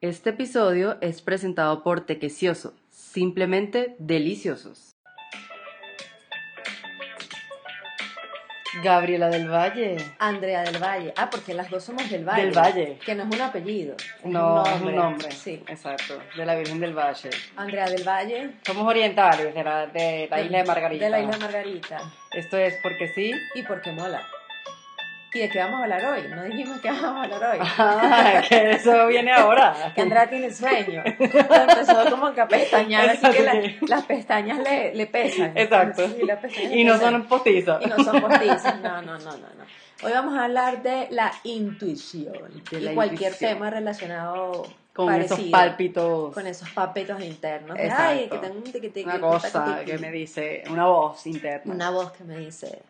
Este episodio es presentado por Tequecioso, simplemente deliciosos. Gabriela del Valle. Andrea del Valle. Ah, porque las dos somos del Valle. Del Valle. Que no es un apellido. Es No, un es un nombre. Sí. Exacto, de la Virgen del Valle. Andrea del Valle. Somos orientales de la, de la isla de Margarita. De la isla de Margarita. Esto es porque sí. ¿Y por qué mola? ¿Y de qué vamos a hablar hoy? No dijimos que vamos a hablar hoy. Ah, que eso viene ahora. Que Andrea tiene sueño. Empezó como que a pestañear, así que la- las pestañas le, le pesan. Exacto. Sí, las pestañas Y no pesan. son postizos. Y no son postizas. No, no, no, no, no. Hoy vamos a hablar de la intuición. De y la cualquier intuición. tema relacionado Con esos parecido. pálpitos. Con esos papetos internos. Exacto. Ay, que tengo un tiquitiqui, Una un cosa que me dice, una voz interna. Una voz que me dice,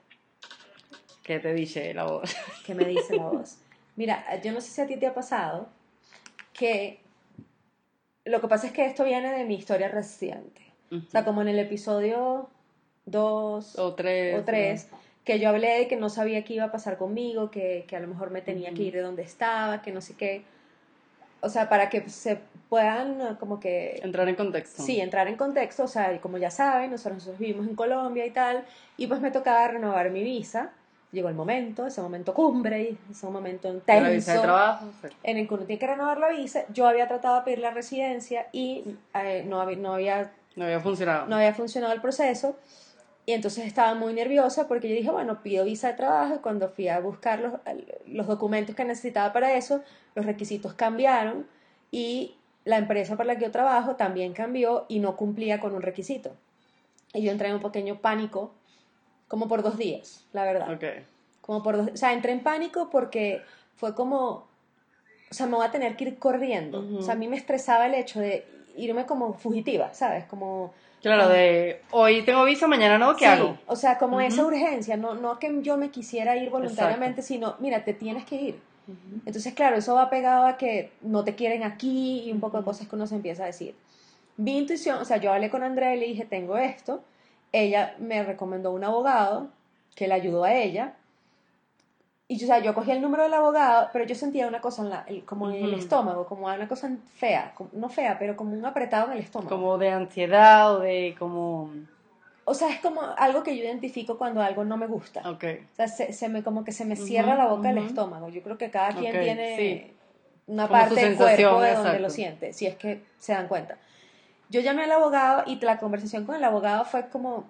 ¿Qué te dice la voz? que me dice la voz. Mira, yo no sé si a ti te ha pasado que lo que pasa es que esto viene de mi historia reciente. O sea, como en el episodio 2 O tres. o 3, que yo hablé de que no sabía qué iba a pasar conmigo, que, que a lo mejor me tenía que ir de donde estaba, que no sé qué. O sea, para que se puedan como que... Entrar en contexto. Sí, entrar en contexto, o sea, como ya saben, nosotros, nosotros vivimos en Colombia y tal, y pues me tocaba renovar mi visa. Llegó el momento, ese momento cumbre, ese momento intenso la visa de trabajo. sí. en el que uno tiene que renovar la visa. Yo había tratado de pedir la residencia y eh, no, había, no, había, No había funcionado. no había funcionado el proceso. Y entonces estaba muy nerviosa porque yo dije, bueno, pido visa de trabajo y cuando fui a buscar los, los documentos que necesitaba para eso, los requisitos cambiaron y la empresa para la que yo trabajo también cambió y no cumplía con un requisito. Y yo entré en un pequeño pánico, como por dos días, la verdad Ok. como por dos, o sea, entré en pánico porque fue como, o sea, me voy a tener que ir corriendo. Ujú. O sea, a mí me estresaba el hecho de irme como fugitiva, ¿sabes? Como... Claro, de hoy tengo visa, mañana no, ¿qué Sí, hago? O sea, como Ujú. esa urgencia, no, no que yo me quisiera ir voluntariamente, sino, mira, te tienes que ir. Entonces, claro, eso va pegado a que no te quieren aquí y un poco de cosas que uno se empieza a decir. Mi intuición, o sea, yo hablé con Andrea y le dije, tengo esto. Ella me recomendó un abogado que le ayudó a ella. Y yo, o sea, yo cogí el número del abogado, pero yo sentía una cosa en la, el- como en el Ujú. estómago, como una cosa fea, como- no fea, pero como un apretado en el estómago. Como de ansiedad o de como... O sea, es como algo que yo identifico cuando algo no me gusta. Ok. O sea, se, se me, como que se me cierra Ujú, la boca el ujú. estómago. Yo creo que cada quien Ok, tiene sí. una Como parte del cuerpo de donde exacto. lo siente, si es que se dan cuenta. Yo llamé al abogado y la conversación con el abogado fue como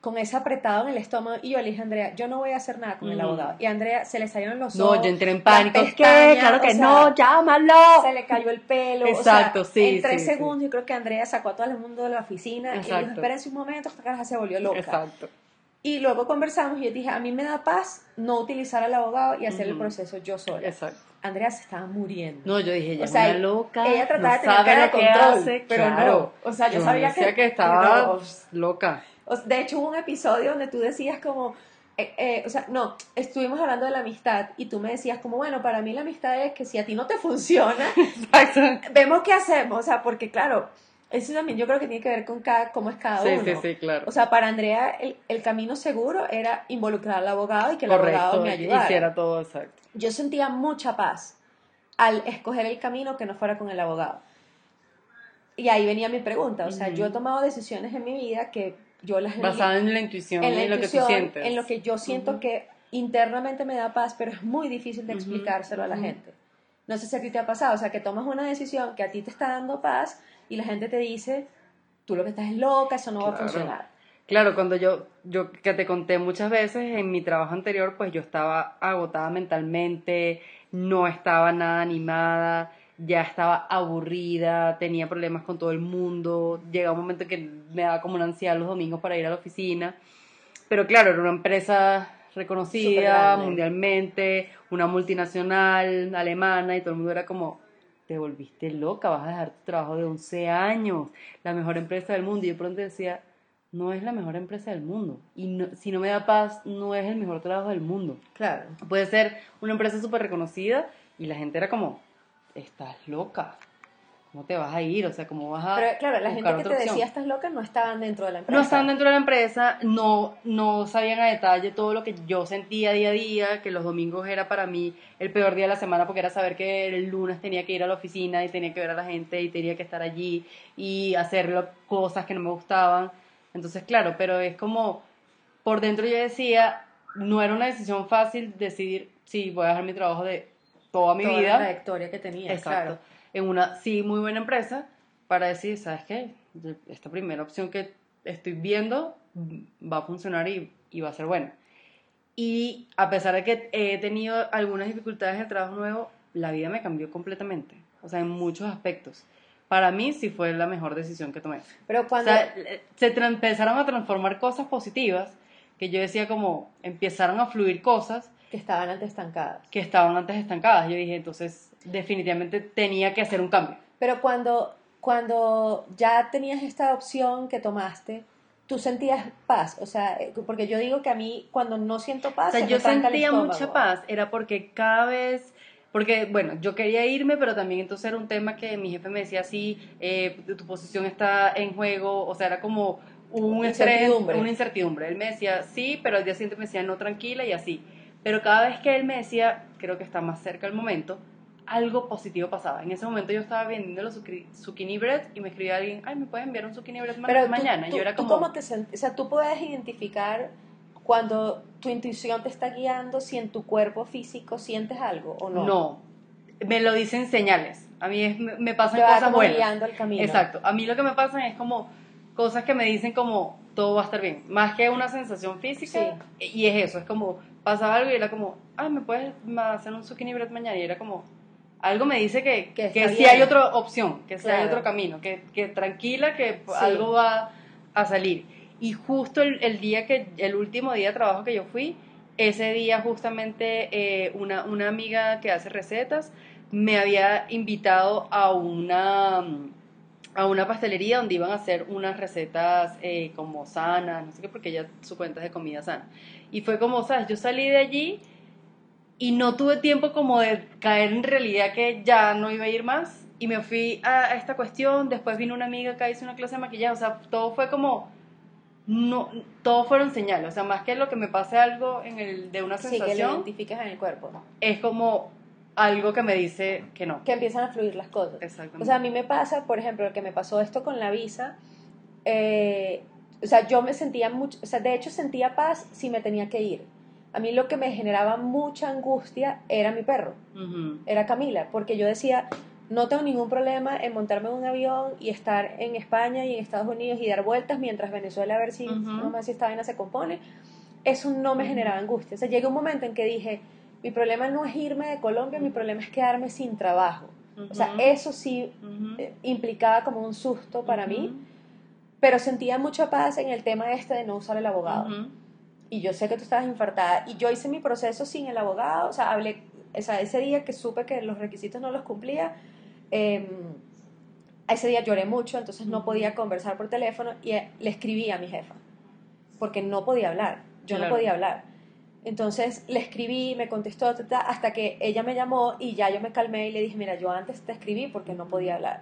con ese apretado en el estómago y yo le dije Andrea, yo no voy a hacer nada con el Ujú. abogado. Y a Andrea se le salieron los No, ojos. yo entré en pánico. ¿Qué? pestañas, Claro que o sea, no, llámalo. Se le cayó el pelo. Exacto, o sea, sí, En tres sí, sí. segundos, yo creo que Andrea sacó a todo el mundo de la oficina y dijo, Exacto. espérense un momento, esta cara se volvió loca. Exacto. Y luego conversamos y yo dije, a mí me da paz no utilizar al abogado y hacer el proceso yo sola. Exacto. Andrea se estaba muriendo. No, yo dije, ella O sea, es una loca. ella trataba no de tener cara de control, hace, pero claro. no. O sea, yo sabía que- que estaba no. loca. O sea, De hecho, hubo un episodio donde tú decías como, eh, eh, o sea, no, estuvimos hablando de la amistad y tú me decías como, bueno, para mí la amistad es que si a ti no te funciona, Exacto. vemos qué hacemos. O sea, porque claro, eso también yo creo que tiene que ver con cada, cómo es cada Sí, uno. sí, sí, claro. O sea, para Andrea el, el camino seguro era involucrar al abogado y que el abogado me ayudara. hiciera todo exacto. yo sentía mucha paz al escoger el camino que no fuera con el abogado. Y ahí venía mi pregunta, o sea, Ujú. yo he tomado decisiones en mi vida que yo las Basada en la intuición en la y lo que tú intuición, sientes. en lo que yo siento Ujú. que internamente me da paz, pero es muy difícil de explicárselo a la gente. No sé si a ti te ha pasado, o sea, que tomas una decisión que a ti te está dando paz y la gente te dice, tú lo que estás es loca, eso no va a Claro. funcionar. Claro, cuando yo, yo que te conté muchas veces en mi trabajo anterior, pues yo estaba agotada mentalmente, no estaba nada animada, ya estaba aburrida, tenía problemas con todo el mundo, llegaba un momento que me daba como una ansiedad los domingos para ir a la oficina, pero claro, era una empresa reconocida mundialmente, una multinacional alemana y todo el mundo era como, te volviste loca, vas a dejar tu trabajo de 11 años, la mejor empresa del mundo. Y de pronto decía, no es la mejor empresa del mundo. Y no- si no me da paz, no es el mejor trabajo del mundo. Claro. Puede ser una empresa súper reconocida y la gente era como, estás loca. ¿Cómo te vas a ir? O sea, ¿cómo vas a Pero claro, la gente que te opción? decía estás loca no estaban dentro de la empresa. No estaban dentro de la empresa, no, no sabían a detalle todo lo que yo sentía día a día, que los domingos era para mí el peor día de la semana porque era saber que el lunes tenía que ir a la oficina y tenía que ver a la gente y tenía que estar allí y hacer cosas que no me gustaban. Entonces, claro, pero es como, por dentro yo decía, no era una decisión fácil decidir si voy a dejar mi trabajo de toda mi Toda la vida. trayectoria que tenía, Exacto. claro. En una sí muy buena empresa para decir, ¿sabes qué? Esta primera opción que estoy viendo va a funcionar y, y va a ser buena. Y a pesar de que he tenido algunas dificultades en el trabajo nuevo, la vida me cambió completamente. O sea, en muchos aspectos. Para mí sí fue la mejor decisión que tomé. Pero O cuando... sea, eh, se empezaron a transformar cosas positivas que yo decía como, empezaron a fluir cosas que estaban antes estancadas. que estaban antes estancadas. Yo dije, entonces definitivamente tenía que hacer un cambio. Pero cuando, cuando ya tenías esta opción que tomaste, tú sentías paz. O sea, eh, porque yo digo que a mí cuando no siento paz, O sea, se yo sentía mucha paz, era porque cada vez, porque bueno, yo quería irme, pero también entonces era un tema que mi jefe me decía, sí, eh, tu posición está en juego, o sea, era como un estrés, Incertidumbre. una incertidumbre. Él me decía, sí, pero al día siguiente me decía, no, tranquila y así. Pero cada vez que él me decía, creo que está más cerca el momento, algo positivo pasaba. En ese momento yo estaba vendiendo los zucchini- bread y me escribía alguien, ay, ¿me puedes enviar un zucchini bread ma- Pero tú- mañana? tú, yo era tú como... cómo te o sea, tú puedes identificar cuando tu intuición te está guiando si en tu cuerpo físico sientes algo o no. No, me lo dicen señales. A mí es- me, pasan cosas como buenas. guiando el camino. Exacto. A mí lo que me pasan es como cosas que me dicen como todo va a estar bien. Más que una sensación física. Y es eso, es como pasaba algo y era como, ay, ¿me puedes hacer un zucchini bread mañana? Y era como, algo me dice que, Que que, sí hay otra opción, que sí hay otro camino, que, que tranquila, que Sí. algo va a salir. Y justo el, el día que, el último día de trabajo que yo fui, ese día justamente eh, una, una amiga que hace recetas me había invitado a una a una pastelería donde iban a hacer unas recetas eh, como sanas, no sé qué, porque ella su cuenta es de comida sana. Y fue como, ¿sabes? Yo salí de allí y no tuve tiempo como de caer en realidad que ya no iba a ir más. Y me fui a, esta cuestión, después vino una amiga acá, hizo una clase de maquillaje, o sea, todo fue como, no, todo fueron señales, o sea, más que lo que me pase algo en el, de una Sí, que lo sensación, identificas en el cuerpo. es como algo que me dice que no. Que empiezan a fluir las cosas. Exactamente. O sea, a mí me pasa, por ejemplo, el que me pasó esto con la visa, eh, o sea, yo me sentía mucho, o sea, de hecho sentía paz si me tenía que ir. A mí lo que me generaba mucha angustia era mi perro, era Camila, porque yo decía, no tengo ningún problema en montarme en un avión y estar en España y en Estados Unidos y dar vueltas mientras Venezuela a ver si, no más si esta vaina se compone. Eso no me Ujú. generaba angustia. O sea, llega un momento en que dije, mi problema no es irme de Colombia, mi problema es quedarme sin trabajo. O sea, eso sí eh, implicaba como un susto para mí, pero sentía mucha paz en el tema este de no usar el abogado. Y yo sé que tú estabas infartada. Y yo hice mi proceso sin el abogado, o sea, hablé, o sea, ese día que supe que los requisitos no los cumplía, eh, ese día lloré mucho, entonces no podía conversar por teléfono y eh, le escribí a mi jefa, porque no podía hablar, yo Claro. no podía hablar. Entonces le escribí, me contestó, ta, ta, hasta que ella me llamó y ya yo me calmé y le dije, mira, yo antes te escribí porque no podía hablar.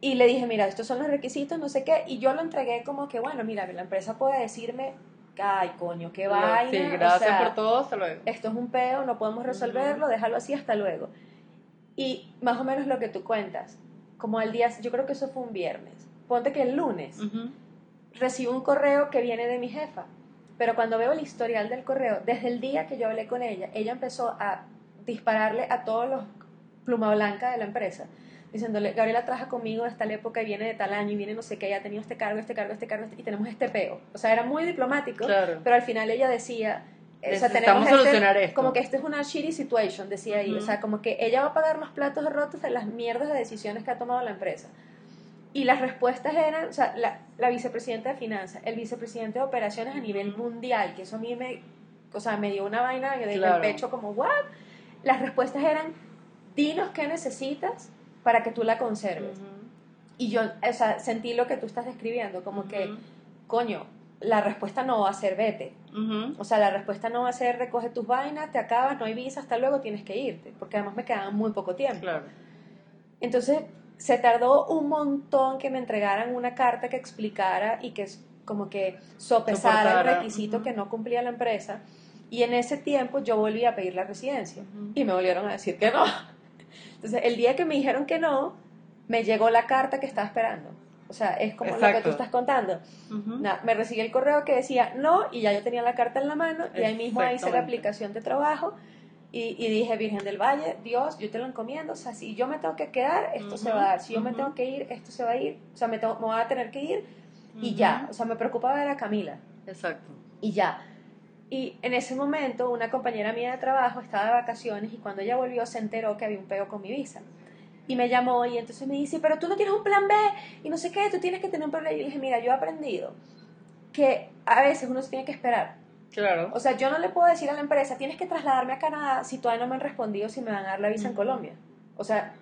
Y le dije, mira, estos son los requisitos, no sé qué, y yo lo entregué como que, bueno, mira, la empresa puede decirme, ay, coño, qué vaina. Sí, o gracias sea, por todo, hasta luego. Esto es un peo, no podemos resolverlo, déjalo así, hasta luego. Y más o menos lo que tú cuentas, como al día, yo creo que eso fue un viernes. Ponte que el lunes recibo un correo que viene de mi jefa, pero cuando veo el historial del correo, desde el día que yo hablé con ella, ella empezó a dispararle a todos los pluma blanca de la empresa, diciéndole, Gabriela trabaja conmigo de tal época y viene de tal año y viene no sé qué, ya ha tenido este cargo, este cargo, este cargo, y tenemos este peo. O sea, era muy diplomático, Claro. pero al final ella decía, o sea, tenemos este- solucionar esto. como que esto es una shitty situation, decía ahí, o Ujú. sea, como que ella va a pagar los platos rotos de las mierdas de decisiones que ha tomado la empresa. Y las respuestas eran, o sea, la, la vicepresidenta de finanzas, el vicepresidente de operaciones a nivel mundial, que eso a mí me, o sea, me dio una vaina desde Claro. el pecho como, ¿what? Las respuestas eran, dinos qué necesitas para que tú la conserves. Y yo, o sea, sentí lo que tú estás describiendo, como que, coño, la respuesta no va a ser vete. O sea, la respuesta no va a ser recoge tus vainas, te acabas, no hay visa, hasta luego tienes que irte, porque además me quedaba muy poco tiempo. Claro. Entonces, se tardó un montón que me entregaran una carta que explicara y que como que sopesara el requisito que no cumplía la empresa. Y en ese tiempo yo volví a pedir la residencia y me volvieron a decir que no. Entonces, el día que me dijeron que no, me llegó la carta que estaba esperando. O sea, es como lo que tú estás contando. me recibí el correo que decía no y ya yo tenía la carta en la mano y ahí mismo hice la aplicación de trabajo y, dije, Virgen del Valle, Dios, yo te lo encomiendo. O sea, si yo me tengo que quedar, esto se va a dar. Si yo me tengo que ir, esto se va a ir. O sea, me, tengo, me voy a tener que ir y ya. O sea, me preocupaba ver a Camila. Exacto. Y ya. Y en ese momento una compañera mía de trabajo estaba de vacaciones y cuando ella volvió se enteró que había un pego con mi visa. Y me llamó y entonces me dice, pero tú no tienes un plan B y no sé qué, tú tienes que tener un plan B. Y le dije, mira, yo he aprendido que a veces uno se tiene que esperar. Claro. O sea, yo no le puedo decir a la empresa, tienes que trasladarme a Canadá si todavía no me han respondido si me van a dar la visa en Colombia. O sea,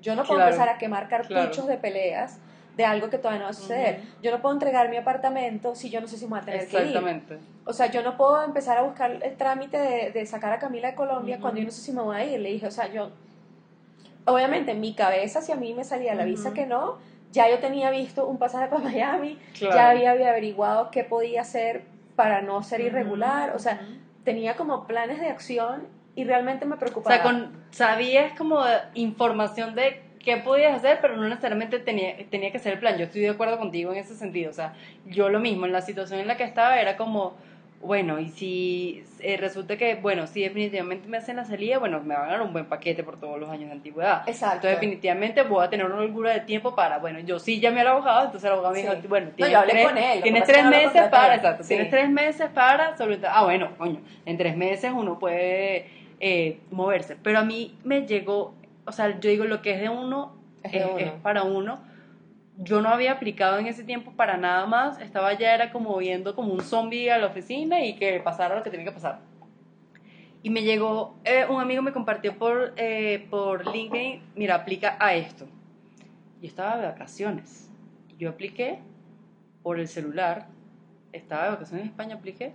yo no puedo empezar a quemar cartuchos de peleas de algo que todavía no va a suceder. Yo no puedo entregar mi apartamento si yo no sé si me voy a tener que ir. Exactamente. O sea, yo no puedo empezar a buscar el trámite de, sacar a Camila de Colombia cuando yo no sé si me voy a ir. Le dije, o sea, yo, obviamente en mi cabeza, si a mí me salía la visa que no, ya yo tenía visto un pasaje para Miami, ya había, averiguado qué podía hacer para no ser irregular, o sea, tenía como planes de acción y realmente me preocupaba. O sea, con, sabías como información de qué podías hacer, pero no necesariamente tenía, tenía que ser el plan. Yo estoy de acuerdo contigo en ese sentido. O sea, yo lo mismo, en la situación en la que estaba era como, bueno, y si eh, resulta que, bueno, si definitivamente me hacen la salida, bueno, me van a dar un buen paquete por todos los años de antigüedad. Exacto. Entonces, definitivamente voy a tener una holgura de tiempo para, bueno, yo sí llamé al abogado, entonces el abogado me dijo, bueno, tienes, tres, tienes tres meses para, exacto, tienes tres meses para, sobre ah, bueno, coño, en tres meses uno puede eh, moverse. Pero a mí me llegó o sea, yo digo, lo que es de uno es, para uno. Yo no había aplicado en ese tiempo para nada más, estaba ya era como viendo como un zombie a la oficina y que pasara lo que tenía que pasar. Y me llegó, eh, un amigo me compartió por, eh, por LinkedIn, mira, aplica a esto. Yo estaba de vacaciones. Yo apliqué por el celular, estaba de vacaciones en España, apliqué.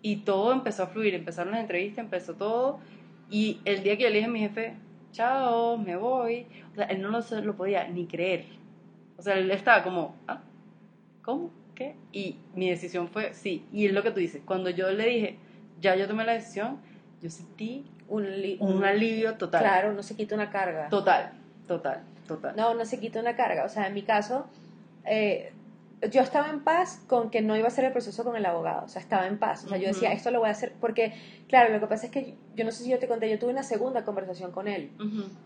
Y todo empezó a fluir, empezaron las entrevistas, empezó todo. Y el día que yo le dije a mi jefe, chao, me voy. O sea, él no lo, lo podía ni creer. O sea, él estaba como, ¿ah? ¿Cómo? ¿Qué? Y mi decisión fue sí. Y es lo que tú dices. Cuando yo le dije, ya yo tomé la decisión, yo sentí un, un alivio total. Claro, no se quita una carga. Total, total, total. No, no se quita una carga. O sea, en mi caso, eh, yo estaba en paz con que no iba a ser el proceso con el abogado, o sea, estaba en paz, o sea, yo decía, esto lo voy a hacer, porque, claro, lo que pasa es que yo no sé si yo te conté, yo tuve una segunda conversación con él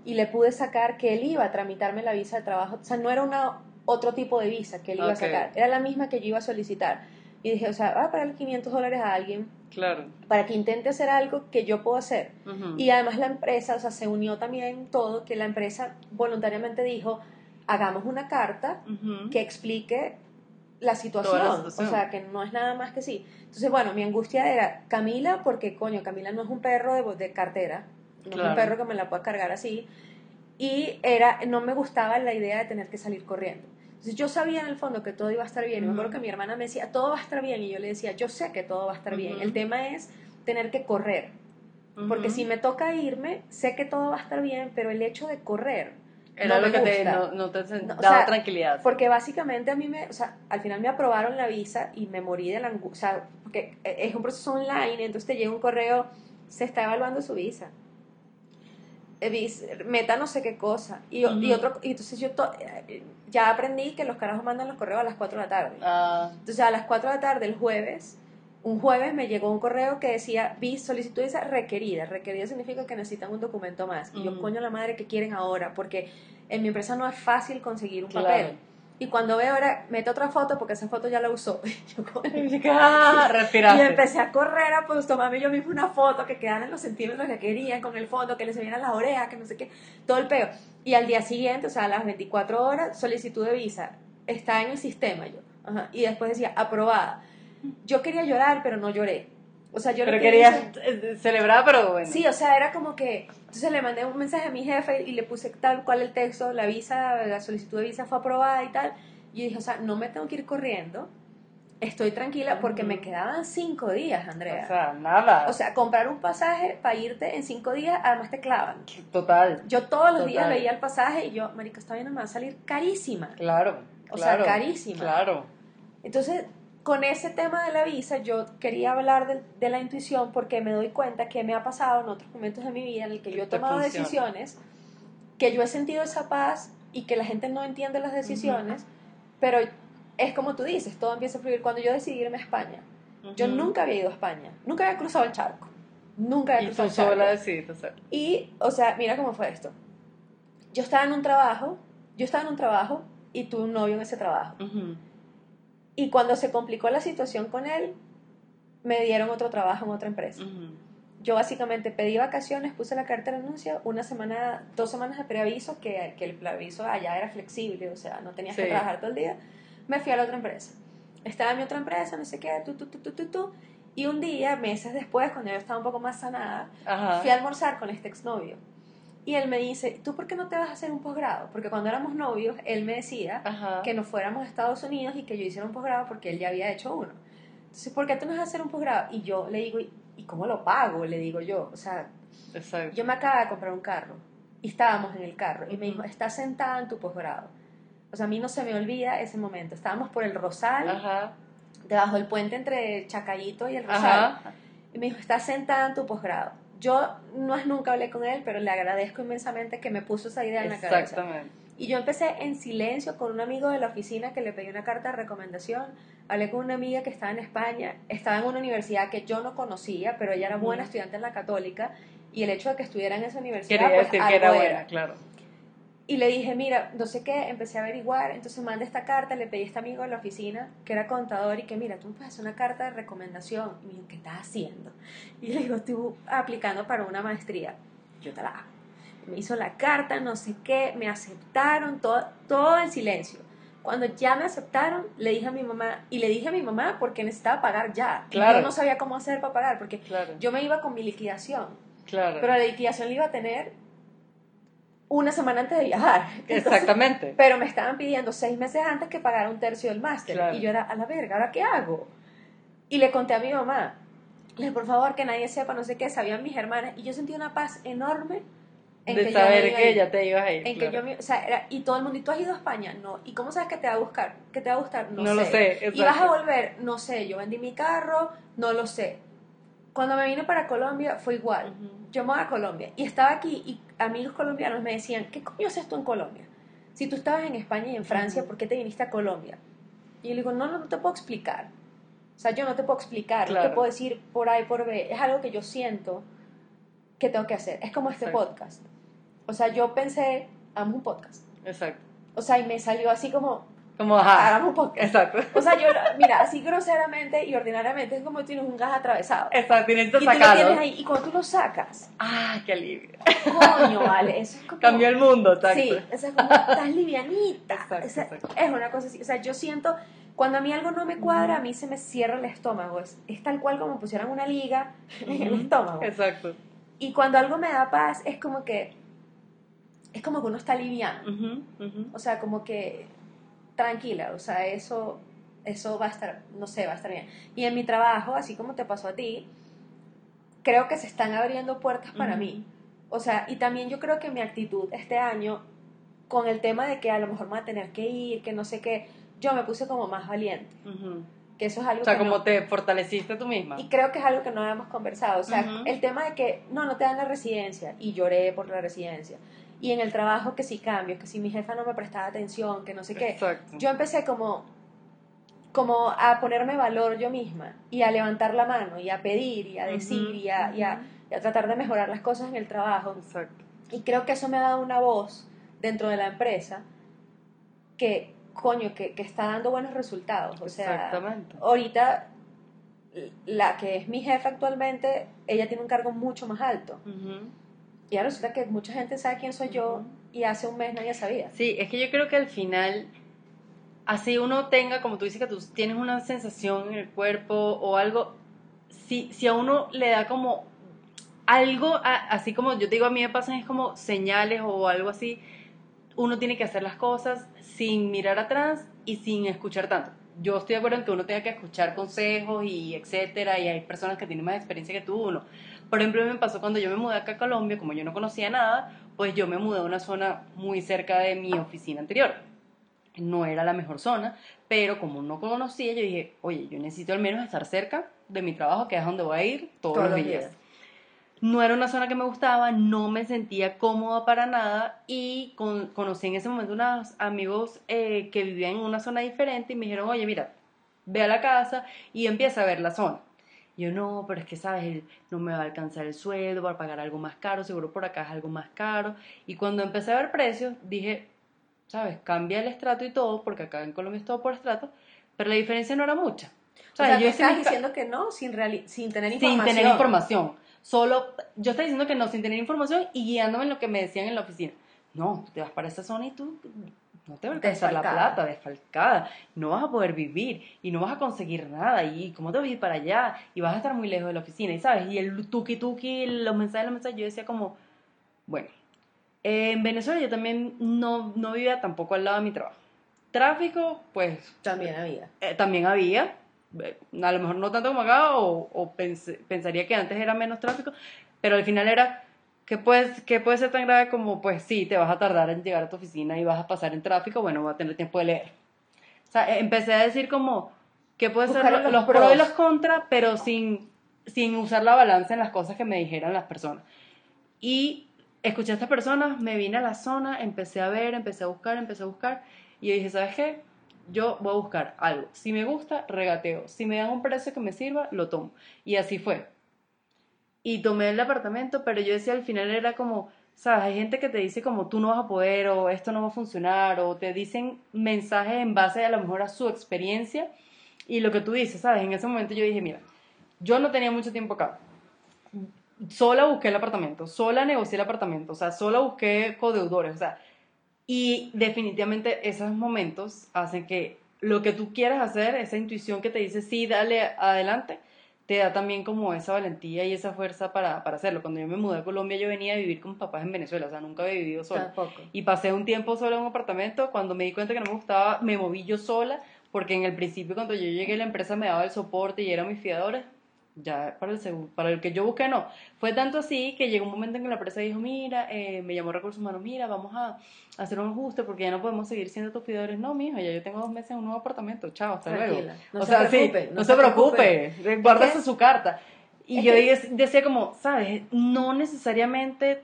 y le pude sacar que él iba a tramitarme la visa de trabajo, o sea, no era una, otro tipo de visa que él iba a sacar, era la misma que yo iba a solicitar. Y dije, o sea, va a pagar 500 dólares a alguien claro. para que intente hacer algo que yo puedo hacer. Y además la empresa, o sea, se unió también todo, que la empresa voluntariamente dijo, hagamos una carta que explique la situación, o sea, que no es nada más que sí. Entonces, bueno, mi angustia era Camila, porque coño, Camila no es un perro de, de cartera, no es un perro que me la pueda cargar así, y era, no me gustaba la idea de tener que salir corriendo. Entonces yo sabía en el fondo que todo iba a estar bien, y me acuerdo que mi hermana me decía, todo va a estar bien, y yo le decía, yo sé que todo va a estar bien, el tema es tener que correr, porque si me toca irme, sé que todo va a estar bien, pero el hecho de correr era lo que te, no, te daba tranquilidad. Porque básicamente a mí me, o sea, al final me aprobaron la visa y me morí de la angustia, o sea, porque es un proceso online, entonces te llega un correo, se está evaluando su visa. Eh, meta no sé qué cosa. Y, y otro, y entonces yo eh, ya aprendí que los carajos mandan los correos a las 4 de la tarde. Ah. Entonces a las 4 de la tarde el jueves un jueves me llegó un correo que decía, vi solicitud requerida. Requerida significa que necesitan un documento más. Y yo, coño la madre, ¿qué quieren ahora? Porque en mi empresa no es fácil conseguir un papel. Y cuando veo ahora, meto otra foto porque esa foto ya la usó. yo, ah, Y empecé a correr a pues tomarme yo mismo una foto que quedaran en los centímetros que querían con el fondo, que les vieran las orejas, que no sé qué, todo el peo. Y al día siguiente, o sea, a las 24 horas, solicitud de visa. Está en el sistema yo. Y después decía, aprobada yo quería llorar, pero no lloré. O sea, yo pero quería celebrar, pero bueno. Sí, o sea, era como que. Entonces le mandé un mensaje a mi jefe y le puse tal cual el texto, la visa, la solicitud de visa fue aprobada y tal. Y yo dije, o sea, no me tengo que ir corriendo. estoy tranquila porque me quedaban cinco días, Andrea. O sea, nada. O sea, comprar un pasaje para irte en cinco días, además te clavan. Total. Yo todos los días veía el pasaje y yo, marica, esta vaina me va a salir carísima. Claro. O sea, carísima. Claro. Entonces, con ese tema de la visa, yo quería hablar de, de, la intuición porque me doy cuenta que me ha pasado en otros momentos de mi vida en el que yo he tomado decisiones, que yo he sentido esa paz y que la gente no entiende las decisiones, pero es como tú dices, todo empieza a fluir. Cuando yo decidí irme a España, yo nunca había ido a España, nunca había cruzado el charco, nunca había cruzado el charco. Sola decidiste hacerlo. Y, o sea, mira cómo fue esto. Yo estaba en un trabajo, yo estaba en un trabajo y tuve un novio en ese trabajo. Y cuando se complicó la situación con él, me dieron otro trabajo en otra empresa. Yo básicamente pedí vacaciones, puse la carta de renuncia, una semana, dos semanas de preaviso, que, que el preaviso allá era flexible, o sea, no tenías que trabajar todo el día me fui a la otra empresa. Estaba en mi otra empresa, no sé qué, tú, tú, tú, tú, tú, tú. Y un día, meses después, cuando yo estaba un poco más sanada, fui a almorzar con este exnovio. Y él me dice, ¿tú por qué no te vas a hacer un posgrado? Porque cuando éramos novios, él me decía que nos fuéramos a Estados Unidos y que yo hiciera un posgrado porque él ya había hecho uno. Entonces, ¿por qué tú no vas a hacer un posgrado? Y yo le digo, ¿y cómo lo pago? Le digo yo, o sea, yo me acabo de comprar un carro y estábamos en el carro y me dijo, estás sentada en tu posgrado o sea, a mí no se me olvida ese momento. Estábamos por el Rosal, debajo del puente entre Chacayito y el Rosal. Y me dijo, estás sentada en tu posgrado. Yo no es nunca hablé con él, pero le agradezco inmensamente que me puso esa idea en la cabeza. Exactamente. Y yo empecé en silencio con un amigo de la oficina que le pedí una carta de recomendación. Hablé con una amiga que estaba en España, estaba en una universidad que yo no conocía, pero ella era buena estudiante en la católica. Y el hecho de que estuviera en esa universidad. Quería pues, decir que era buena, claro. Y le dije, mira, no sé qué, empecé a averiguar, entonces mandé esta carta, le pedí a este amigo de la oficina, que era contador, y que mira, tú me puedes hacer una carta de recomendación. Y me dijo, ¿qué estás haciendo? Y le digo, estoy aplicando para una maestría. Yo te la hago. Me hizo la carta, no sé qué, me aceptaron, todo, todo en silencio. Cuando ya me aceptaron, le dije a mi mamá, y le dije a mi mamá porque necesitaba pagar ya. Claro. Yo no sabía cómo hacer para pagar, porque yo me iba con mi liquidación. Claro. Pero la liquidación la iba a tener una semana antes de viajar. Exactamente. Pero me estaban pidiendo seis meses antes que pagara un tercio del máster. Y yo era, a la verga, ¿ahora qué hago? Y le conté a mi mamá. Le dije, por favor, que nadie sepa, no sé qué, sabían mis hermanas. Y yo sentí una paz enorme en de que saber yo que ella te iba a ir. En que yo, o sea, era, y todo el mundo, ¿y tú has ido a España? No. ¿Y cómo sabes que te va a buscar? ¿Que te va a gustar? No, no sé. lo sé. ¿Y vas a volver? No sé. Yo vendí mi carro, no lo sé. Cuando me vine para Colombia fue igual. Yo me voy a Colombia y estaba aquí y amigos colombianos me decían, ¿qué coño haces tú en Colombia? Si tú estabas en España y en Francia, ¿por qué te viniste a Colombia? Y yo le digo, no, no, te puedo explicar. O sea, yo no te puedo explicar, no te puedo decir por ahí, por B. Es algo que yo siento que tengo que hacer. Es como este podcast. O sea, yo pensé, amo un podcast. Exacto. O sea, y me salió así como, como, ajá. Hagamos un podcast. Exacto. O sea, yo, mira, así groseramente y ordinariamente es como tienes un gas atravesado. Exacto, sacarlo. Y tú lo tienes ahí, y cuando tú lo sacas. ¡Ah, qué alivio! Coño, vale, eso es como. Cambió el mundo, exacto. Sí, eso es como, estás livianita. Exacto, Es una cosa así. O sea, yo siento, cuando a mí algo no me cuadra, a mí se me cierra el estómago. Es, es tal cual como pusieran una liga en el estómago. Exacto. Y cuando algo me da paz, es como que. Es como que uno está liviano. O sea, como que tranquila, o sea, eso, eso va a estar, no sé, va a estar bien. Y en mi trabajo, así como te pasó a ti, creo que se están abriendo puertas para mí. O sea, y también yo creo que mi actitud este año, con el tema de que a lo mejor me voy a tener que ir, que no sé qué, yo me puse como más valiente. Que eso es algo o sea, como te fortaleciste tú misma. Y creo que es algo que no habíamos conversado. O sea, el tema de que no, no te dan la residencia y lloré por la residencia y en el trabajo que si cambio, que si mi jefa no me prestaba atención, que no sé qué. Yo empecé como, como a ponerme valor yo misma y a levantar la mano y a pedir y a decir y, a, y, a, tratar de mejorar las cosas en el trabajo. Exacto. Y creo que eso me ha dado una voz dentro de la empresa que, coño, que, que está dando buenos resultados. O sea, ahorita la que es mi jefa actualmente, ella tiene un cargo mucho más alto. Y ahora resulta que mucha gente sabe quién soy yo y hace un mes nadie sabía. Sí, es que yo creo que al final, así uno tenga, como tú dices, que tú tienes una sensación en el cuerpo o algo, si, si a uno le da como algo, así como yo te digo, a mí me pasan es como señales o algo así, uno tiene que hacer las cosas sin mirar atrás y sin escuchar tanto. yo estoy de acuerdo en que uno tenga que escuchar consejos y etcétera, y hay personas que tienen más experiencia que tú, uno. Por ejemplo, me pasó cuando yo me mudé acá a Colombia, como yo no conocía nada, pues yo me mudé a una zona muy cerca de mi oficina anterior. No era la mejor zona, pero como no conocía, yo dije, oye, yo necesito al menos estar cerca de mi trabajo, que es donde voy a ir todos, los días. No era una zona que me gustaba, no me sentía cómoda para nada y conocí en ese momento unos amigos eh, que vivían en una zona diferente y me dijeron, oye, mira, ve a la casa y empieza a ver la zona. Yo no, pero es que, ¿sabes? No me va a alcanzar el sueldo para pagar algo más caro, seguro por acá es algo más caro. Y cuando empecé a ver precios, dije, ¿sabes? Cambia el estrato y todo, porque acá en Colombia es todo por estrato, pero la diferencia no era mucha. O sea, yo estaba diciendo que no sin, sin tener información. Sin tener información. Solo, yo estaba diciendo que no sin tener información y guiándome en lo que me decían en la oficina. No, te vas para esa zona y tú no te va a alcanzar la plata, desfalcada, no vas a poder vivir y no vas a conseguir nada. Y cómo te vas a ir para allá y vas a estar muy lejos de la oficina y sabes, y el tuki tuki, los mensajes, los mensajes, yo decía como, bueno, en Venezuela yo también no, no vivía tampoco al lado de mi trabajo. Tráfico, pues... También había. Eh, también había, eh, a lo mejor no tanto como acá, o, o pensaría que antes era menos tráfico, pero al final era ¿Qué puede, ¿Qué puede ser tan grave como, pues sí, te vas a tardar en llegar a tu oficina y vas a pasar en tráfico? Bueno, voy a tener tiempo de leer. O sea, e, empecé a decir como, ¿qué puede ser los, pros. y los contras, pero sin, sin usar la balanza en las cosas que me dijeran las personas? Y escuché a estas personas, me vine a la zona, empecé a ver, empecé a buscar, empecé a buscar, y yo dije, ¿sabes qué? Yo voy a buscar algo. Si me gusta, regateo. Si me dan un precio que me sirva, lo tomo. Y así fue y tomé el apartamento, pero yo decía al final era como, sabes, hay gente que te dice como tú no vas a poder o esto no va a funcionar o te dicen mensajes en base a lo mejor a su experiencia y lo que tú dices, sabes, en ese momento yo dije, mira, yo no tenía mucho tiempo acá. Sola busqué el apartamento, sola negocié el apartamento, o sea, sola busqué codeudores, o sea, y definitivamente esos momentos hacen que lo que tú quieras hacer, esa intuición que te dice, sí, dale adelante, te da también como esa valentía y esa fuerza para, para, hacerlo. Cuando yo me mudé a Colombia, yo venía a vivir con mis papás en Venezuela, o sea, nunca había vivido sola. Y pasé un tiempo sola en un apartamento, cuando me di cuenta que no me gustaba, me moví yo sola, porque en el principio cuando yo llegué la empresa me daba el soporte y era mis fiadores, ya para el, para el que yo busqué no. Fue tanto así que llegó un momento en que la empresa dijo, mira, eh, me llamó Recursos Humanos, mira, vamos a hacer un ajuste porque ya no podemos seguir siendo tus fiadores. No, mijo, ya yo tengo dos meses en un nuevo apartamento, chao, hasta luego. No o se sea, preocupe, no, se, preocupe, guárdase su carta. Y yo decía como, ¿sabes? No necesariamente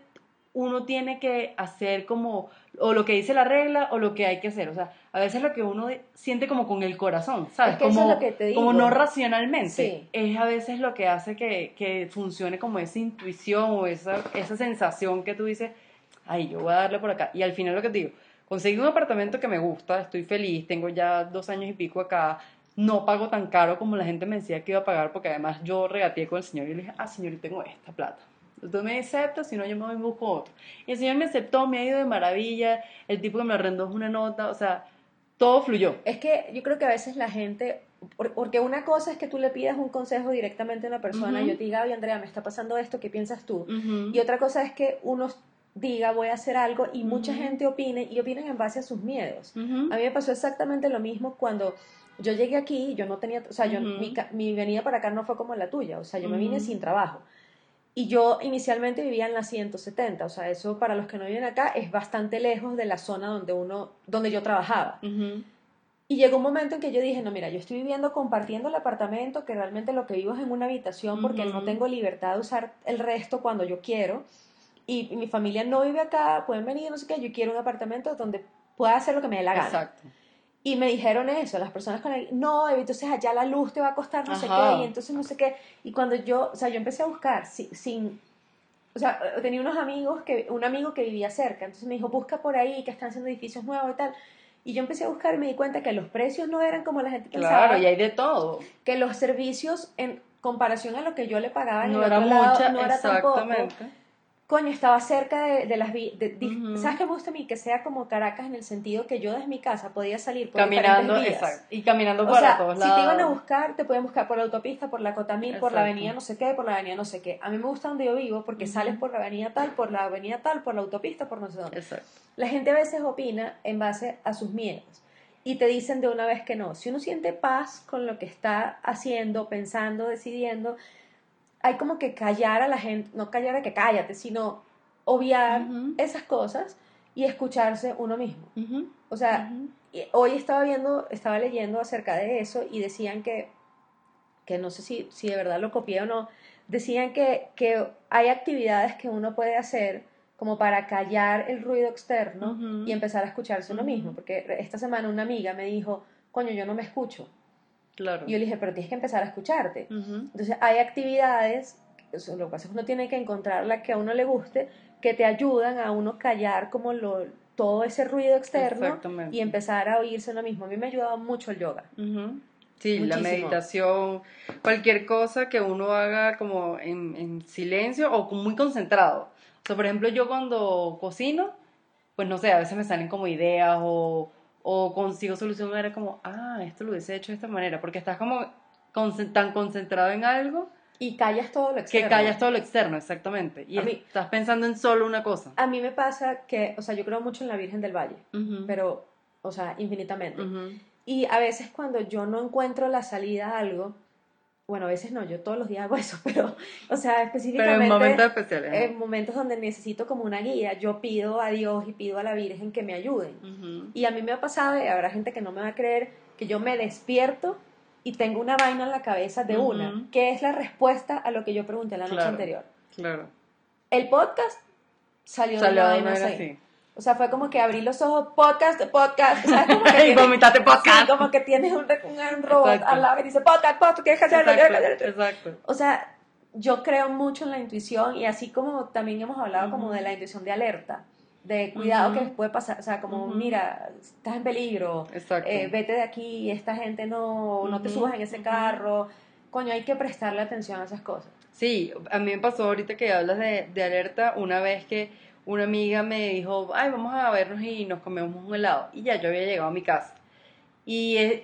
uno tiene que hacer como o lo que dice la regla o lo que hay que hacer. O sea, a veces lo que uno siente como con el corazón, ¿sabes? como, como no racionalmente. Es a veces lo que hace que, que, funcione como esa intuición o esa, esa sensación que tú dices, ay, yo voy a darle por acá. Y al final lo que te digo, conseguí un apartamento que me gusta, estoy feliz, tengo ya dos años y pico acá, no pago tan caro como la gente me decía que iba a pagar, porque además yo regateé con el señor y le dije, ah, señor, yo tengo esta plata Tú me aceptas, si no yo me voy y busco otro. Y el señor me aceptó, me ha ido de maravilla, el tipo que me arrendó es una nota, o sea, todo fluyó. Es que yo creo que a veces la gente, porque una cosa es que tú le pidas un consejo directamente a una persona, yo te diga, oye Andrea, me está pasando esto, ¿qué piensas tú? Y otra cosa es que uno diga, voy a hacer algo, y mucha gente opine, y opinen en base a sus miedos. A mí me pasó exactamente lo mismo cuando yo llegué aquí, yo no tenía, o sea, yo, mi, mi, venida para acá no fue como la tuya, o sea, yo me vine sin trabajo. Y yo inicialmente vivía en la 170, o sea, eso para los que no viven acá es bastante lejos de la zona donde uno, donde yo trabajaba. Y llegó un momento en que yo dije, no, mira, yo estoy viviendo compartiendo el apartamento, que realmente lo que vivo es en una habitación porque no tengo libertad de usar el resto cuando yo quiero. Y, mi familia no vive acá, pueden venir, no sé qué, yo quiero un apartamento donde pueda hacer lo que me dé la gana. Exacto. Y me dijeron eso, las personas con el, no, entonces allá la luz te va a costar no sé qué, y entonces no sé qué. Y cuando yo, o sea, yo empecé a buscar sin, sin, o sea, tenía unos amigos, que, un amigo que vivía cerca, entonces me dijo, busca por ahí, que están haciendo edificios nuevos y tal. Y yo empecé a buscar y me di cuenta que los precios no eran como la gente pensaba. Claro, y hay de todo. Que los servicios, en comparación a lo que yo le pagaba en no el era otro lado, no era tampoco coño, estaba cerca de, las... ¿Sabes qué me gusta a mí? Que sea como Caracas en el sentido que yo desde mi casa podía salir por caminando, exacto, y caminando por todos lados. si te iban a buscar, te pueden buscar por la autopista, por la Cotamil, por la avenida no sé qué, por la avenida no sé qué. A mí me gusta donde yo vivo porque sales por la avenida tal, por la avenida tal, por la autopista, por no sé dónde. Exacto. La gente a veces opina en base a sus miedos. y te dicen de una vez que no. Si uno siente paz con lo que está haciendo, pensando, decidiendo, hay como que callar a la gente, no callar a que cállate, sino obviar esas cosas y escucharse uno mismo. O sea, hoy estaba viendo, estaba leyendo acerca de eso y decían que, que no sé si, si de verdad lo copié o no, decían que, que hay actividades que uno puede hacer como para callar el ruido externo y empezar a escucharse uno mismo. Porque esta semana una amiga me dijo, coño, yo no me escucho. Claro. Y yo le dije, pero tienes que empezar a escucharte. Entonces hay actividades, lo que pasa es que uno tiene que encontrar la que a uno le guste, que te ayudan a uno callar como lo, todo ese ruido externo y empezar a oírse uno mismo. A mí me ha ayudado mucho el yoga. Sí, la meditación, cualquier cosa que uno haga como en, en silencio o muy concentrado por ejemplo, yo cuando cocino, pues no sé, a veces me salen como ideas o, o consigo solución, era como, ah, esto lo hubiese hecho de esta manera, porque estás como tan concentrado en algo. Y callas todo lo externo. Que callas todo lo externo, exactamente. Y estás pensando en solo una cosa. A mí me pasa que, o sea, yo creo mucho en la Virgen del Valle, pero, o sea, infinitamente. Y a veces cuando yo no encuentro la salida a algo, bueno, a veces no, yo todos los días hago eso, pero, o sea, específicamente... Pero en momentos especiales. En momentos donde necesito como una guía, yo pido a Dios y pido a la Virgen que me ayuden. Y a mí me ha pasado, y habrá gente que no me va a creer, que yo me despierto y tengo una vaina en la cabeza de una, que es la respuesta a lo que yo pregunté la noche anterior. Claro. El podcast salió, de una vaina así. O sea, fue como que abrí los ojos, podcast, podcast. ¿sabes? Como que y vomitaste podcast. como que tienes un, un robot al lado y dice podcast, podcast, ¿qué hacerlo? Exacto, exacto. O sea, yo creo mucho en la intuición y así como también hemos hablado como de la intuición de alerta, de cuidado que puede pasar, o sea, como mira, estás en peligro, eh, vete de aquí, esta gente no, no te subas en ese carro, coño, hay que prestarle atención a esas cosas. Sí, a mí me pasó ahorita que hablas de, de alerta una vez que una amiga me dijo, ay, vamos a vernos y nos comemos un helado. Y ya yo había llegado a mi casa. Y es,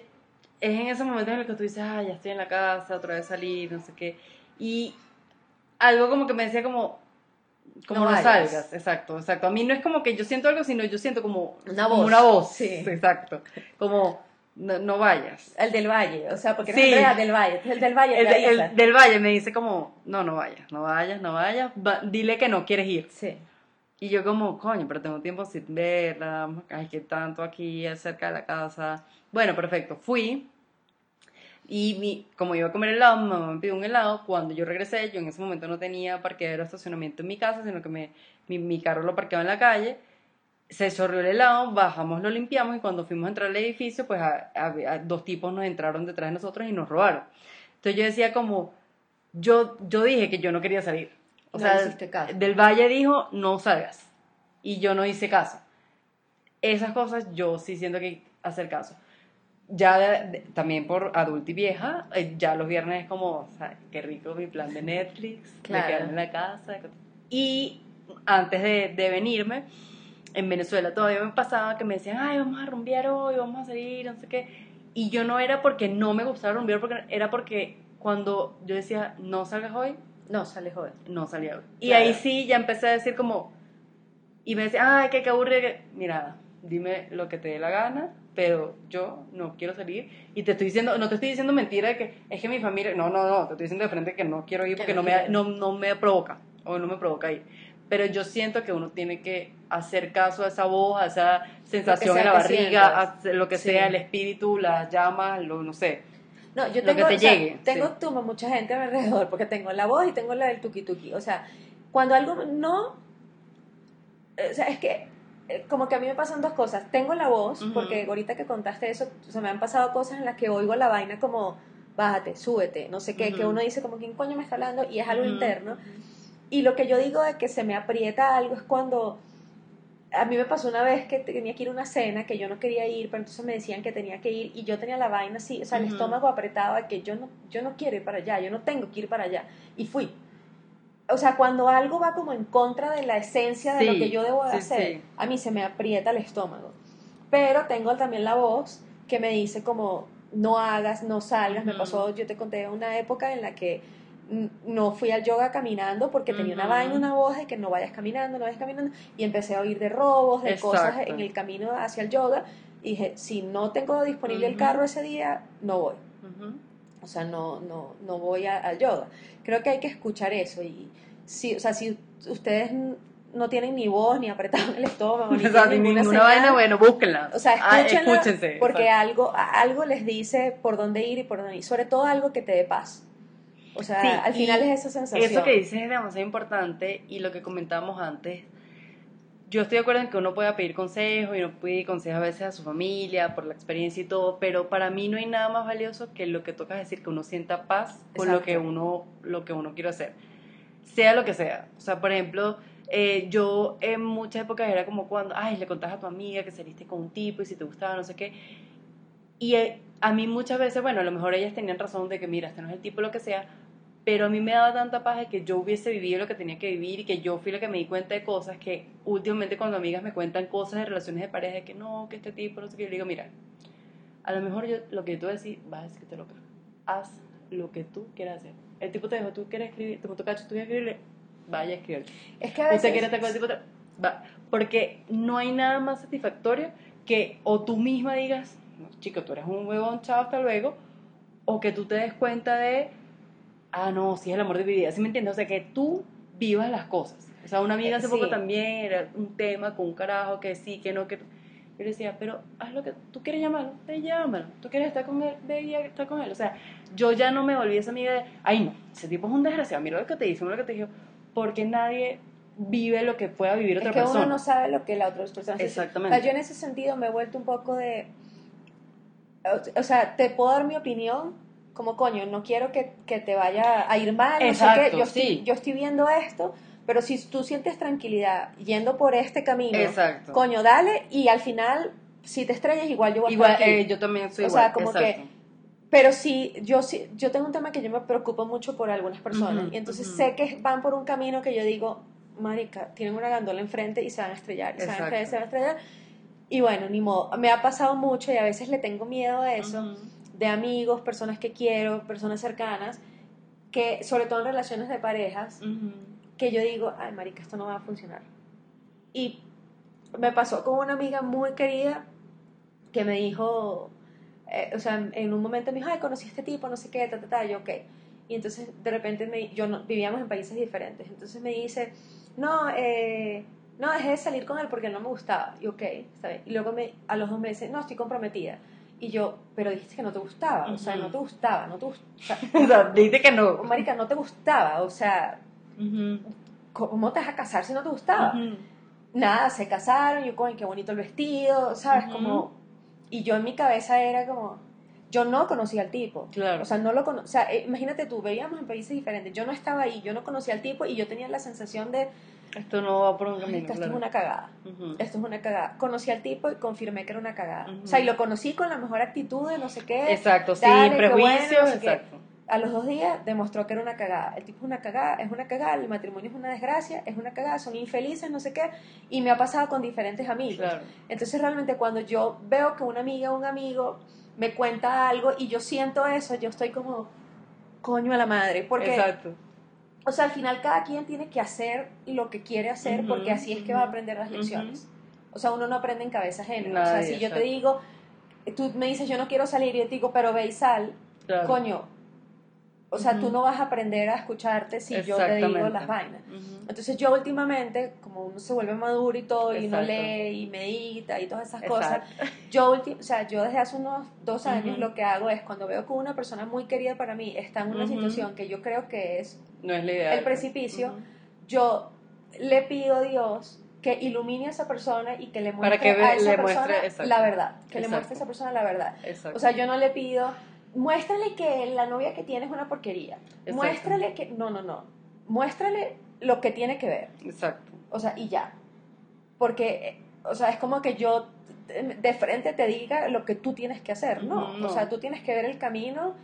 en ese momento en el que tú dices, ay, ya estoy en la casa, otra vez salir, no sé qué. Y algo como que me decía como, como no, salgas, exacto, exacto. A mí no es como que yo siento algo, sino yo siento como una voz. una voz, sí. exacto. Como, no, vayas. El del Valle, o sea, porque sí. no del Valle, el del Valle. El, del Valle me dice como, no, no vayas, no vayas, no vayas, dile que no quieres ir. Sí. Y yo como, coño, pero tengo tiempo sin verla, ay, que tanto aquí cerca de la casa. Bueno, perfecto, fui. Y mi, como iba a comer helado, mi mamá me pidió un helado. Cuando yo regresé, yo en ese momento no tenía parqueadero de estacionamiento en mi casa, sino que me, mi, carro lo parqueaba en la calle. Se chorreó el helado, bajamos, lo limpiamos y cuando fuimos a entrar al edificio, pues dos tipos nos entraron detrás de nosotros y nos robaron. Entonces yo decía como, yo, yo dije que yo no quería salir o sea, del Valle dijo, no salgas. Y yo no hice caso. Esas cosas yo sí siento que hacer caso. Ya también por adulta y vieja, eh, ya los viernes es como, o sea, qué rico mi plan de Netflix, claro. quedarme en la casa. Y antes de, de venirme, en Venezuela todavía me pasaba que me decían, ay, vamos a rumbear hoy, vamos a salir, no sé qué. Y yo no era porque no me gustaba rumbear, porque era porque cuando yo decía, no salgas hoy, no, sale joven. No salía joven. Y ahí sí ya empecé a decir como, y me decía, ay, qué, qué aburrido. Mira, dime lo que te dé la gana, pero yo no quiero salir. Y te estoy diciendo, no te estoy diciendo mentira de que es que mi familia, no, no, no, te estoy diciendo de frente que no quiero ir porque no, me, no, no me provoca, o no me provoca ir. Pero yo siento que uno tiene que hacer caso a esa voz, a esa sensación en la barriga, a lo que sea, el espíritu, las llamas, lo, no sé no, yo tengo, que te llegue, tengo tumo mucha gente alrededor, porque tengo la voz y tengo la del tuki tuki. O sea, cuando algo no. O sea, es que eh, como que a mí me pasan dos cosas. Tengo la voz, porque ahorita que contaste eso, o sea, me han pasado cosas en las que oigo la vaina como, bájate, súbete, no sé qué, que uno dice como, ¿quién coño me está hablando? Y es algo interno. Y lo que yo digo de que se me aprieta algo es cuando a mí me pasó una vez que tenía que ir a una cena que yo no quería ir, pero entonces me decían que tenía que ir y yo tenía la vaina así, o sea, el estómago apretado de que yo no, yo no quiero ir para allá, yo no tengo que ir para allá. Y fui. O sea, cuando algo va como en contra de la esencia de lo que yo debo de hacer, a mí se me aprieta el estómago. Pero tengo también la voz que me dice como, no hagas, no salgas. Me pasó, yo te conté una época en la que no fui al yoga caminando porque tenía una vaina, una voz de que no vayas caminando, no vayas caminando, y empecé a oír de robos, de cosas en el camino hacia el yoga, y dije, si no tengo disponible el carro ese día, no voy. O sea, no, no, no voy a- al yoga. Creo que hay que escuchar eso. Y si, o sea, si ustedes no tienen ni voz, ni apretado el estómago, ni O sea, ninguna ninguna vaina, bueno, búsquenla. O sea, Ah, escúchense. porque algo, algo les dice por dónde ir y por dónde ir. Sobre todo algo que te dé paz. O sea, Sí, al final es esa sensación. Eso que dices es demasiado importante y lo que comentábamos antes. Yo estoy de acuerdo en que uno pueda pedir consejos y uno pide consejos a veces a su familia por la experiencia y todo, pero para mí no hay nada más valioso que lo que toca decir, que uno sienta paz con lo que uno, lo que uno quiere hacer, sea lo que sea. O sea, por ejemplo, eh, yo en muchas épocas era como cuando, ay, le contás a tu amiga que saliste con un tipo y si te gustaba, no sé qué. Y eh, a mí muchas veces, bueno, a lo mejor ellas tenían razón de que, mira, este no es el tipo, lo que sea, pero a mí me daba tanta de que yo hubiese vivido lo que tenía que vivir y que yo fui la que me di cuenta de cosas que últimamente cuando amigas me cuentan cosas de relaciones de pareja, de que no, que este tipo, no sé qué, yo le digo, mira, a lo mejor yo, lo que tú decís, vas a decir que te loca. Haz lo que tú quieras hacer. El tipo te dijo, tú quieres escribir, te tu cacho, tú quieres escribirle, vaya a escribir. es que a veces... Usted quiere estar con el tipo, te- va. Porque no hay nada más satisfactorio que o tú misma digas, no, chico, tú eres un huevón, chao, hasta luego, o que tú te des cuenta de, ah, no, sí es el amor de mi vida, ¿sí me entiendes? O sea, que tú vivas las cosas. O sea, una amiga hace Eh, poco sí. también era un tema con un carajo que sí, que no, que... Yo le decía, pero haz lo que tú quieres llamarlo, te llámalo. Tú quieres estar con él, ve y estar con él. O sea, yo ya no me volví esa amiga de, ay no, ese tipo es un desgraciado, mira lo que te dice, mira lo que te dijo, porque nadie vive lo que pueda vivir otra es que persona. uno no sabe lo que la otra persona. Exactamente. O sea, yo en ese sentido me he vuelto un poco de... O sea, te puedo dar mi opinión como coño, no quiero que, que te vaya a ir mal, no sé Exacto, qué, yo, estoy, sí. yo estoy viendo esto, pero si tú sientes tranquilidad yendo por este camino, Exacto. coño, dale, y al final, si te estrellas, igual yo voy a Igual, estar aquí. eh, yo también soy O igual. sea, como que-. Pero sí, yo sí, yo tengo un tema que yo me preocupo mucho por algunas personas. Y entonces sé que van por un camino que yo digo, marica, tienen una gandola enfrente y se van a estrellar, y se van a estrellar, se van a estrellar. Y bueno, ni modo. Me ha pasado mucho y a veces le tengo miedo a eso, Ujú. De amigos, personas que quiero, personas cercanas, que sobre todo en relaciones de parejas, que yo digo, ay, marica, esto no va a funcionar. Y me pasó con una amiga muy querida que me dijo, eh, o sea, en un momento me dijo, ay, conocí a este tipo, no sé qué, ta, ta, ta, yo, ok. Y entonces de repente me, yo no, vivíamos en países diferentes, entonces me dice, no, eh, no, dejé de salir con él porque no me gustaba. Y ok, está bien. Y luego me, a los dos meses, no, estoy comprometida. Y yo, pero dijiste que no te gustaba, o sea, no te gustaba, no te gustaba. O sea, dice que no. Marica, no te gustaba, o sea. ¿cómo te vas a casar si no te gustaba? Nada, se casaron, yo, coño, qué bonito el vestido, ¿sabes? Como, y yo en mi cabeza era como, yo no conocía al tipo. Claro. O sea, no lo cono o sea, eh, imagínate tú, veíamos en países diferentes, yo no estaba ahí, yo no conocía al tipo y yo tenía la sensación de, Esto no va por un camino. "Marica, esto claro. es una cagada. Esto es una cagada. Conocí al tipo y confirmé que era una cagada. O sea, y lo conocí con la mejor actitud de no sé qué. Exacto, Dale, sin bueno, prejuicios, no sé qué. exacto. A los dos días demostró que era una cagada. El tipo es una cagada, es una cagada, el matrimonio es una desgracia, es una cagada, son infelices, no sé qué. Y me ha pasado con diferentes amigos. Claro. Entonces realmente cuando yo veo que una amiga o un amigo me cuenta algo y yo siento eso, yo estoy como, coño a la madre. Porque, Exacto. O sea, al final cada quien tiene que hacer lo que quiere hacer porque así es que va a aprender las lecciones. O sea, uno no aprende en cabeza ajena. o sea, si yo te digo, tú me dices yo no quiero salir y yo te digo, pero ve y sal, Claro. coño. O sea, tú Ujú. no vas a aprender a escucharte si yo te digo las vainas. Ujú. Entonces yo últimamente, como uno se vuelve maduro y todo, y uno Exacto. lee y medita y todas esas cosas, Exacto. yo, ulti- o sea, yo desde hace unos dos años Ujú. lo que hago es cuando veo que una persona muy querida para mí está en una situación que yo creo que es, No es la idea. El precipicio. Yo le pido a Dios que ilumine a esa persona y que le muestre que a esa le persona muestre- exacto. la verdad, que le Exacto. muestre a esa persona la verdad. Exacto. O sea, yo no le pido, muéstrale que la novia que tiene es una porquería. Exacto. Muéstrale que, no, no, no. Muéstrale lo que tiene que ver. Exacto. O sea, y ya. Porque, o sea, es como que yo de frente te diga lo que tú tienes que hacer, ¿no? No. O sea, tú tienes que ver el camino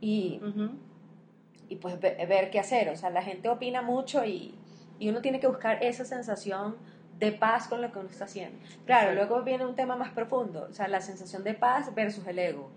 y, y pues ve- ver qué hacer. O sea, la gente opina mucho y, y uno tiene que buscar esa sensación de paz con lo que uno está haciendo. Claro, luego viene un tema más profundo, o sea, la sensación de paz versus el ego.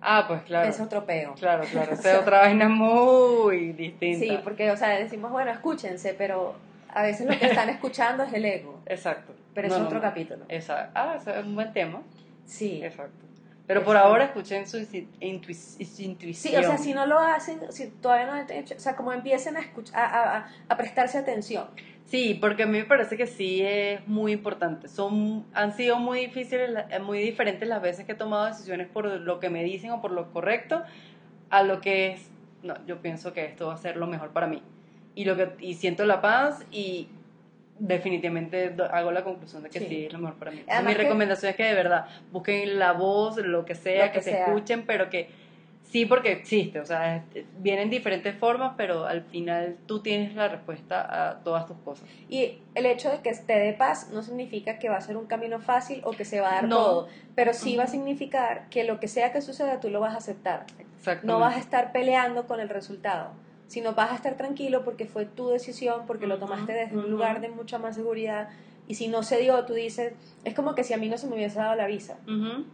Ah, pues claro. Es otro peo. Claro, claro. Esa es otra vaina muy distinta. Sí, porque, o sea, decimos, bueno, escúchense, pero a veces lo que están escuchando es el ego. Exacto. Pero es otro capítulo. Exacto. Ah, eso es un buen tema. Sí. Exacto. Pero por ahora escuchen su intuición. Sí, o sea, si no lo hacen, si todavía no han hecho, o sea, como empiecen a, escuchar, a, a, prestarse atención. Sí, porque a mí me parece que sí es muy importante. Son, han sido muy difíciles, muy diferentes las veces que he tomado decisiones por lo que me dicen o por lo correcto a lo que es, no, yo pienso que esto va a ser lo mejor para mí. Y, lo que, y siento la paz y definitivamente hago la conclusión de que sí, es lo mejor para mí. mi recomendación es que de verdad busquen la voz, lo que sea, que, se escuchen, pero que sí, porque existe, o sea, vienen diferentes formas, pero al final tú tienes la respuesta a todas tus cosas. Y el hecho de que te dé paz no significa que va a ser un camino fácil o que se va a dar todo, pero sí va a significar que lo que sea que suceda tú lo vas a aceptar. No vas a estar peleando con el resultado sino vas a estar tranquilo porque fue tu decisión, porque lo tomaste desde un lugar de mucha más seguridad. Y si no se dio, tú dices, es como que si a mí no se me hubiese dado la visa.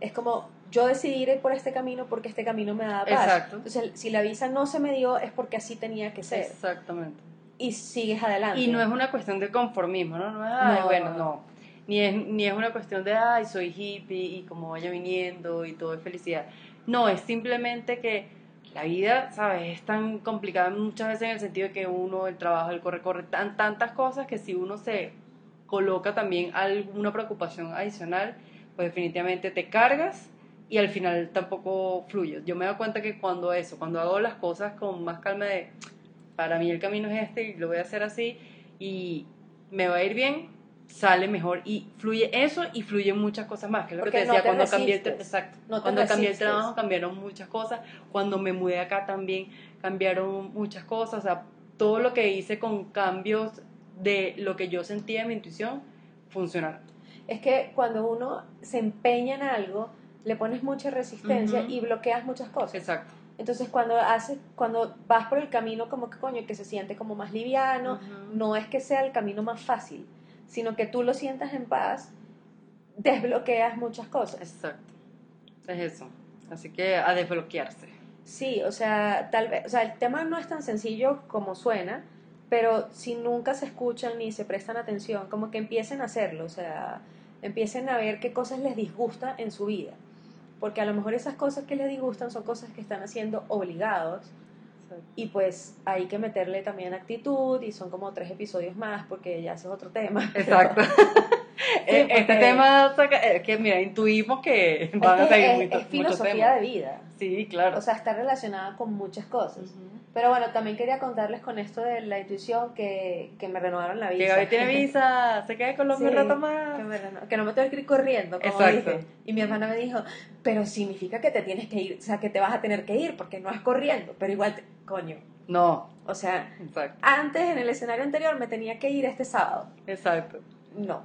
Es como, yo decidí ir por este camino porque este camino me daba paz. Exacto. Entonces, si la visa no se me dio, es porque así tenía que ser. Exactamente. Y sigues adelante. Y no es una cuestión de conformismo, ¿no? No es, ay, bueno, no. Ni es, ni es una cuestión de, ay, soy hippie y como vaya viniendo y todo es felicidad. No, es simplemente que la vida, ¿sabes? Es tan complicada muchas veces en el sentido de que uno, el trabajo, el corre, corre, tan, tantas cosas que si uno se coloca también alguna preocupación adicional, pues definitivamente te cargas y al final tampoco fluye. Yo me doy cuenta que cuando eso, cuando hago las cosas con más calma de, para mí el camino es este y lo voy a hacer así y me va a ir bien, sale mejor y fluye eso y fluye muchas cosas más, que es lo que te decía cuando cambié el exacto, cuando cambié el trabajo cambiaron muchas cosas, cuando me mudé acá también cambiaron muchas cosas, o sea, todo lo que hice con cambios de lo que yo sentía en mi intuición funcionaron. Es que cuando uno se empeña en algo, le pones mucha resistencia y bloqueas muchas cosas. Exacto. Entonces cuando haces, cuando vas por el camino como que coño, que se siente como más liviano, no es que sea el camino más fácil, sino que tú lo sientas en paz, desbloqueas muchas cosas. Exacto. Es eso. Así que a desbloquearse. Sí, o sea, tal vez, o sea, el tema no es tan sencillo como suena, pero si nunca se escuchan ni se prestan atención, como que empiecen a hacerlo, o sea, empiecen a ver qué cosas les disgusta en su vida. Porque a lo mejor esas cosas que les disgustan son cosas que están haciendo obligados y pues hay que meterle también actitud y son como tres episodios más porque ya ese es otro tema. Exacto. Eh, este tema, es que mira, intuimos que van a seguir es, es filosofía de vida. Sí, claro. O sea, está relacionada con muchas cosas. Pero bueno, también quería contarles con esto de la intuición que, que me renovaron la visa. Que Gaby tiene visa, se queda con Colombia sí, rato más. Que, no me tengo que ir corriendo, como Exacto. dije. Y mi hermana me dijo, pero significa que te tienes que ir, o sea, que te vas a tener que ir, porque no es corriendo, pero igual, coño. No. O sea, antes en el escenario anterior me tenía que ir este sábado. Exacto. No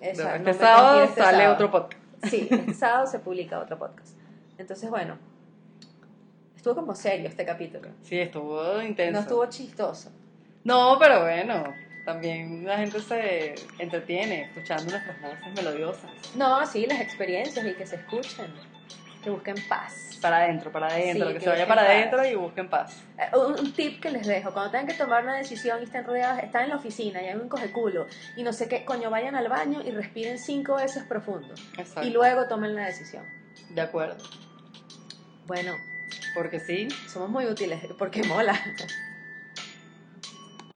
este sábado este sale otro podcast. Sí, este sábado se publica otro podcast. Entonces, bueno, estuvo como serio este capítulo. Sí, estuvo intenso. No estuvo chistoso. No, pero bueno, también la gente se entretiene escuchando nuestras voces melodiosas. No, sí, las experiencias y que se escuchen, que busquen paz para adentro, para adentro, que, se vaya para adentro y busquen paz. Eh, un, tip que les dejo, cuando tengan que tomar una decisión y estén rodeados, están en la oficina y hay un coge culo y no sé qué, coño, vayan al baño y respiren cinco veces profundo. Exacto. Y luego tomen la decisión. De acuerdo. Bueno. Porque sí. Somos muy útiles, porque mola.